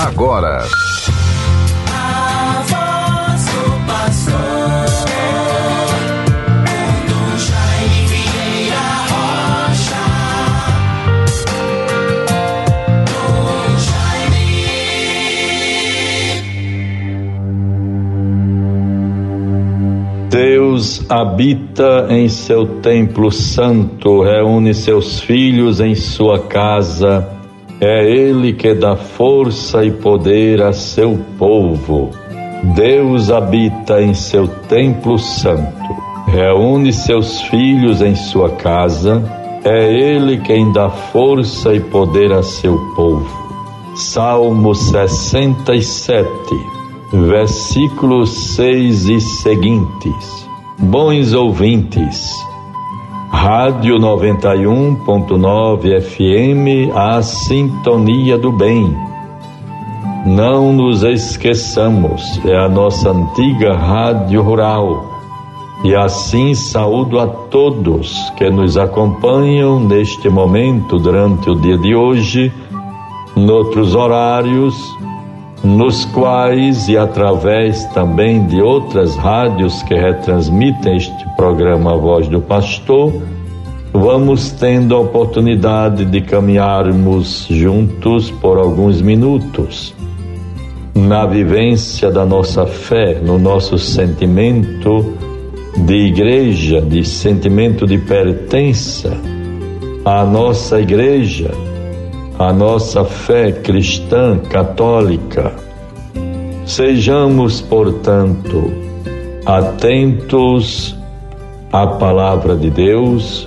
agora. Deus habita em seu templo santo, reúne seus filhos em sua casa. É Ele que dá força e poder a seu povo. Deus habita em seu templo santo, reúne seus filhos em sua casa. É Ele quem dá força e poder a seu povo. Salmo 67, versículos 6 e seguintes. Bons ouvintes, Rádio 91.9 FM, a sintonia do bem. Não nos esqueçamos, é a nossa antiga Rádio Rural. E assim saúdo a todos que nos acompanham neste momento durante o dia de hoje, noutros horários, nos quais e através também de outras rádios que retransmitem este programa Voz do Pastor, vamos tendo a oportunidade de caminharmos juntos por alguns minutos na vivência da nossa fé, no nosso sentimento de igreja, de sentimento de pertença à nossa igreja, à nossa fé cristã católica. Sejamos, portanto, atentos à palavra de Deus,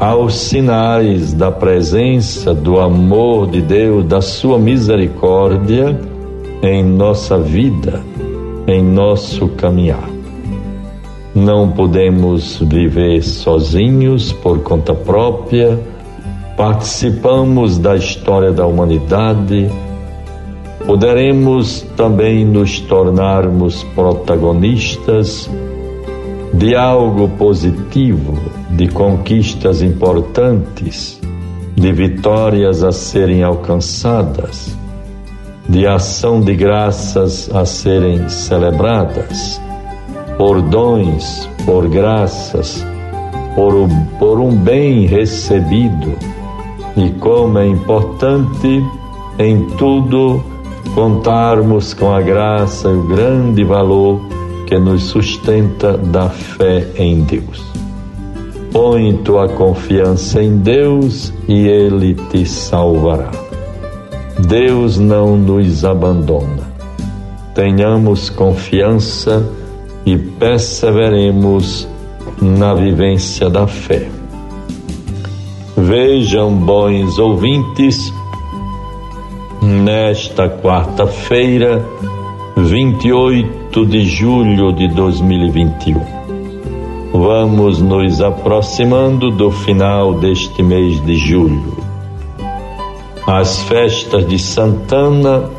aos sinais da presença, do amor de Deus, da sua misericórdia em nossa vida, em nosso caminhar. Não podemos viver sozinhos por conta própria, participamos da história da humanidade, poderemos também nos tornarmos protagonistas de algo positivo, de conquistas importantes, de vitórias a serem alcançadas, de ação de graças a serem celebradas, por dons, por graças, por, por um bem recebido. E como é importante em tudo contarmos com a graça e o grande valor que nos sustenta da fé em Deus. Põe tua confiança em Deus e Ele te salvará. Deus não nos abandona. Tenhamos confiança e perseveremos na vivência da fé. Vejam, bons ouvintes, nesta quarta-feira, 28 de julho de 2021. Vamos nos aproximando do final deste mês de julho. As festas de Santana,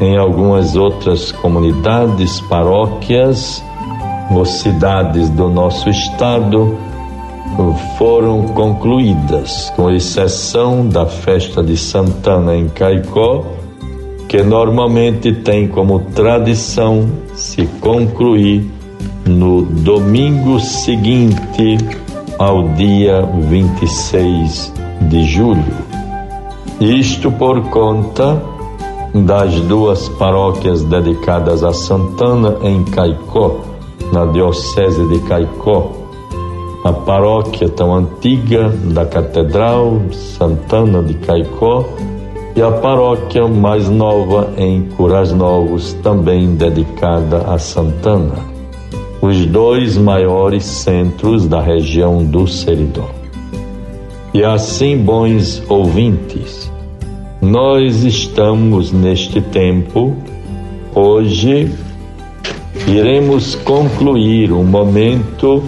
em algumas outras comunidades, paróquias ou cidades do nosso estado, foram concluídas, com exceção da festa de Santana em Caicó, que normalmente tem como tradição se concluir no domingo seguinte ao dia 26 de julho. Isto por conta das duas paróquias dedicadas a Santana em Caicó, na Diocese de Caicó, a paróquia tão antiga da Catedral Santana de Caicó e a paróquia mais nova em Curas Novos, também dedicada a Santana, os dois maiores centros da região do Seridó. E assim, bons ouvintes, nós estamos neste tempo, hoje iremos concluir um momento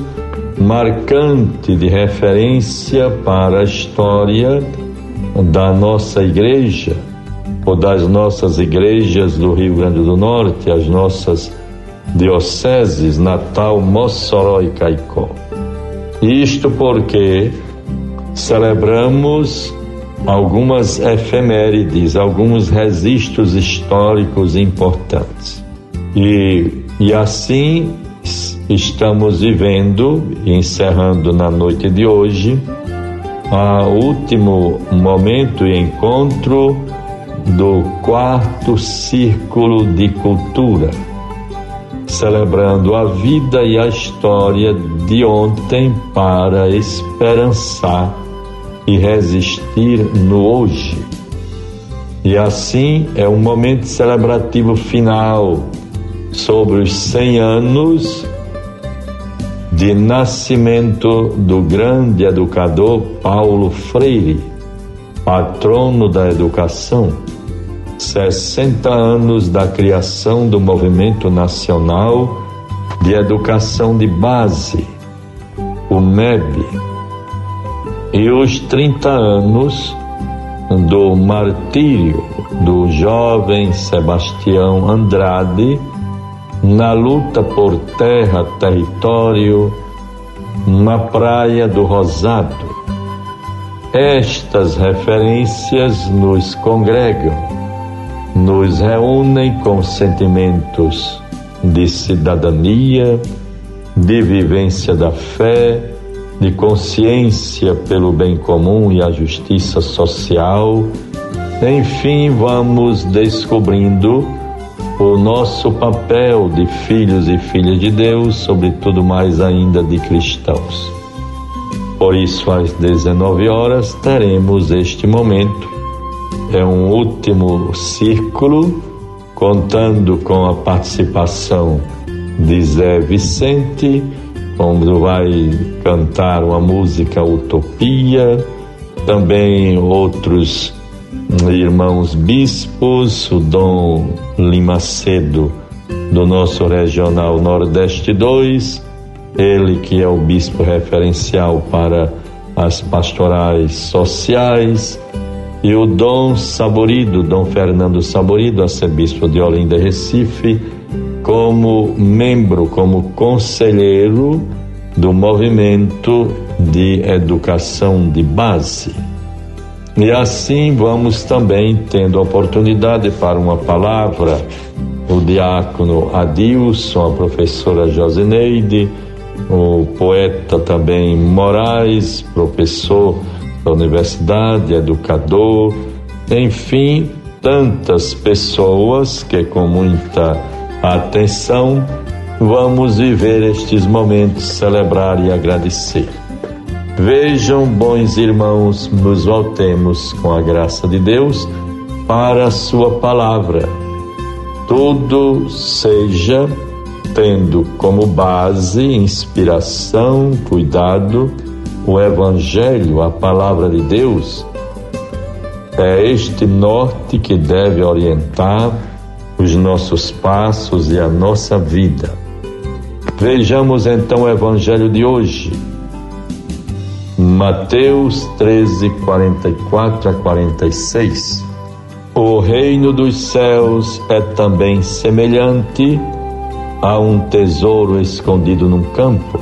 marcante de referência para a história da nossa igreja ou das nossas igrejas do Rio Grande do Norte, as nossas dioceses Natal, Mossoró e Caicó. Isto porque celebramos algumas efemérides, alguns registros históricos importantes. E, e assim estamos vivendo, encerrando na noite de hoje, o último momento e encontro do quarto círculo de cultura, celebrando a vida e a história de ontem para esperançar e resistir no hoje. E assim é um momento celebrativo final sobre os 100 anos de nascimento do grande educador Paulo Freire, patrono da educação, 60 anos da criação do Movimento Nacional de Educação de Base, o MEB, e os 30 anos do martírio do jovem Sebastião Andrade na luta por terra, território, na Praia do Rosado. Estas referências nos congregam, nos reúnem com sentimentos de cidadania, de vivência da fé, de consciência pelo bem comum e a justiça social. Enfim, vamos descobrindo o nosso papel de filhos e filhas de Deus, sobretudo mais ainda de cristãos. Por isso, às 19 horas, teremos este momento. É um último círculo, contando com a participação de Zé Vicente quando vai cantar uma música Utopia, também outros irmãos bispos, o Dom Limacedo, do nosso Regional Nordeste 2, ele que é o bispo referencial para as pastorais sociais, e o Dom Saborido, Dom Fernando Saborido, arcebispo de Olinda Recife, como membro, como conselheiro do movimento de educação de base. E assim vamos também tendo oportunidade para uma palavra, o diácono Adilson, a professora Josineide, o poeta também Moraes, professor da universidade, educador, enfim, tantas pessoas que com muita Atenção, vamos viver estes momentos, celebrar e agradecer. Vejam, bons irmãos, nos voltemos com a graça de Deus para a Sua palavra. Tudo seja tendo como base, inspiração, cuidado, o Evangelho, a palavra de Deus. É este norte que deve orientar os nossos passos e a nossa vida. Vejamos então o Evangelho de hoje. Mateus 13, 44 a 46. O reino dos céus é também semelhante a um tesouro escondido num campo.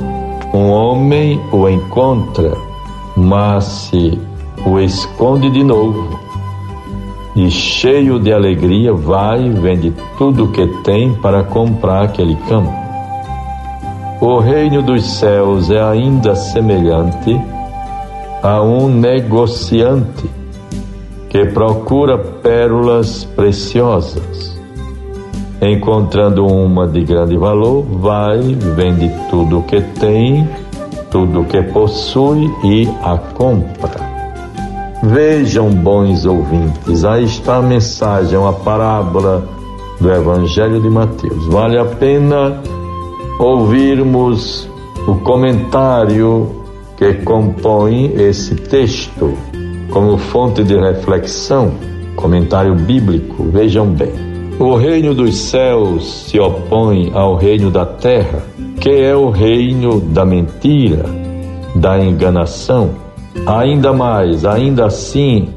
Um homem o encontra, mas se o esconde de novo, e cheio de alegria vai e vende tudo o que tem para comprar aquele campo. O reino dos céus é ainda semelhante a um negociante que procura pérolas preciosas. Encontrando uma de grande valor, vai, vende tudo o que tem, tudo o que possui e a compra. Vejam, bons ouvintes, aí está a mensagem, uma parábola do Evangelho de Mateus. Vale a pena ouvirmos o comentário que compõe esse texto como fonte de reflexão, comentário bíblico. Vejam bem. O reino dos céus se opõe ao reino da terra, que é o reino da mentira, da enganação Ainda mais, ainda assim,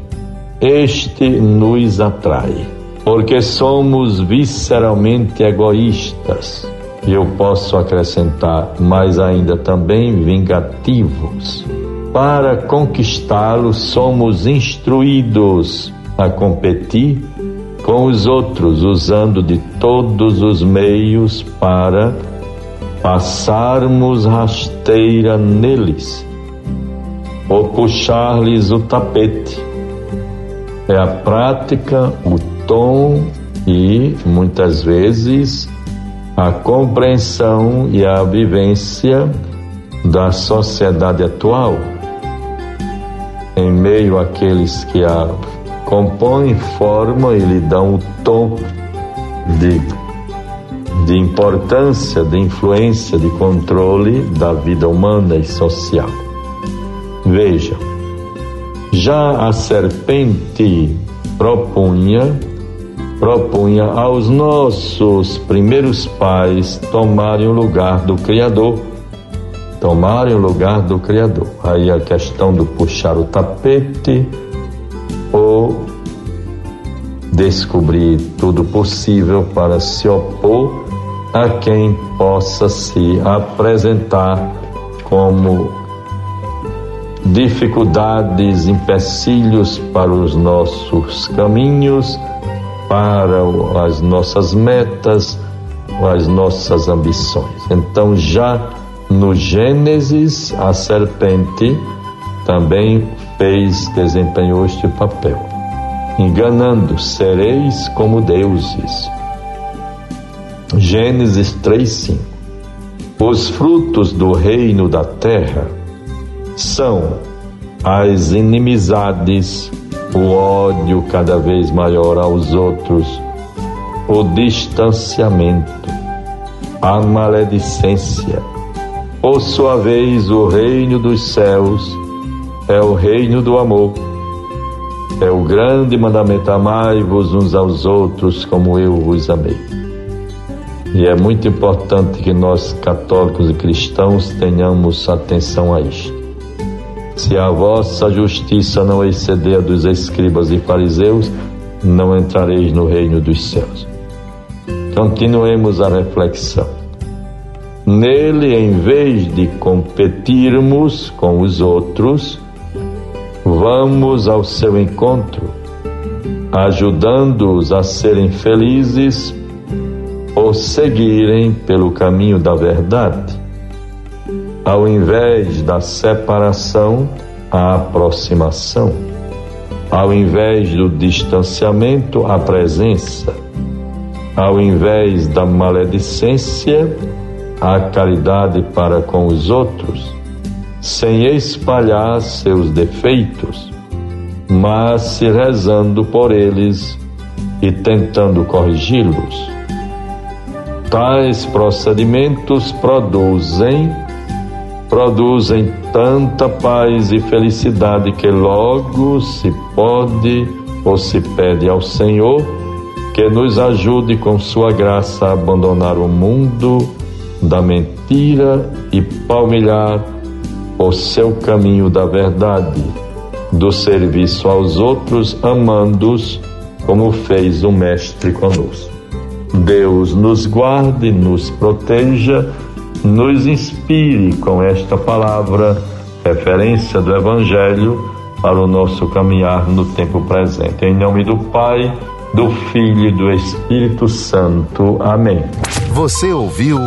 este nos atrai, porque somos visceralmente egoístas. E eu posso acrescentar, mais ainda também vingativos. Para conquistá-lo, somos instruídos a competir com os outros, usando de todos os meios para passarmos rasteira neles ou puxar-lhes o tapete. É a prática, o tom e muitas vezes a compreensão e a vivência da sociedade atual, em meio àqueles que a compõem, formam e lhe dão o tom de, de importância, de influência, de controle da vida humana e social. Veja, já a serpente propunha propunha aos nossos primeiros pais tomarem o lugar do Criador. Tomarem o lugar do Criador. Aí a questão do puxar o tapete ou descobrir tudo possível para se opor a quem possa se apresentar como dificuldades, empecilhos para os nossos caminhos para as nossas metas, as nossas ambições. Então, já no Gênesis, a serpente também fez, desempenhou este papel, enganando, sereis como deuses. Gênesis 3:5. Os frutos do reino da terra são as inimizades, o ódio cada vez maior aos outros, o distanciamento, a maledicência. Por sua vez, o reino dos céus é o reino do amor. É o grande mandamento: amai-vos uns aos outros como eu vos amei. E é muito importante que nós, católicos e cristãos, tenhamos atenção a isto. Se a vossa justiça não exceder a dos escribas e fariseus, não entrareis no reino dos céus. Continuemos a reflexão. Nele, em vez de competirmos com os outros, vamos ao seu encontro, ajudando-os a serem felizes ou seguirem pelo caminho da verdade ao invés da separação, a aproximação, ao invés do distanciamento, a presença, ao invés da maledicência, a caridade para com os outros, sem espalhar seus defeitos, mas se rezando por eles e tentando corrigi-los. Tais procedimentos produzem produzem tanta paz e felicidade que logo se pode ou se pede ao Senhor que nos ajude com Sua graça a abandonar o mundo da mentira e palmilhar o seu caminho da verdade, do serviço aos outros, amando-os como fez o Mestre conosco. Deus nos guarde, nos proteja nos inspire com esta palavra, referência do Evangelho, para o nosso caminhar no tempo presente. Em nome do Pai, do Filho e do Espírito Santo. Amém. Você ouviu.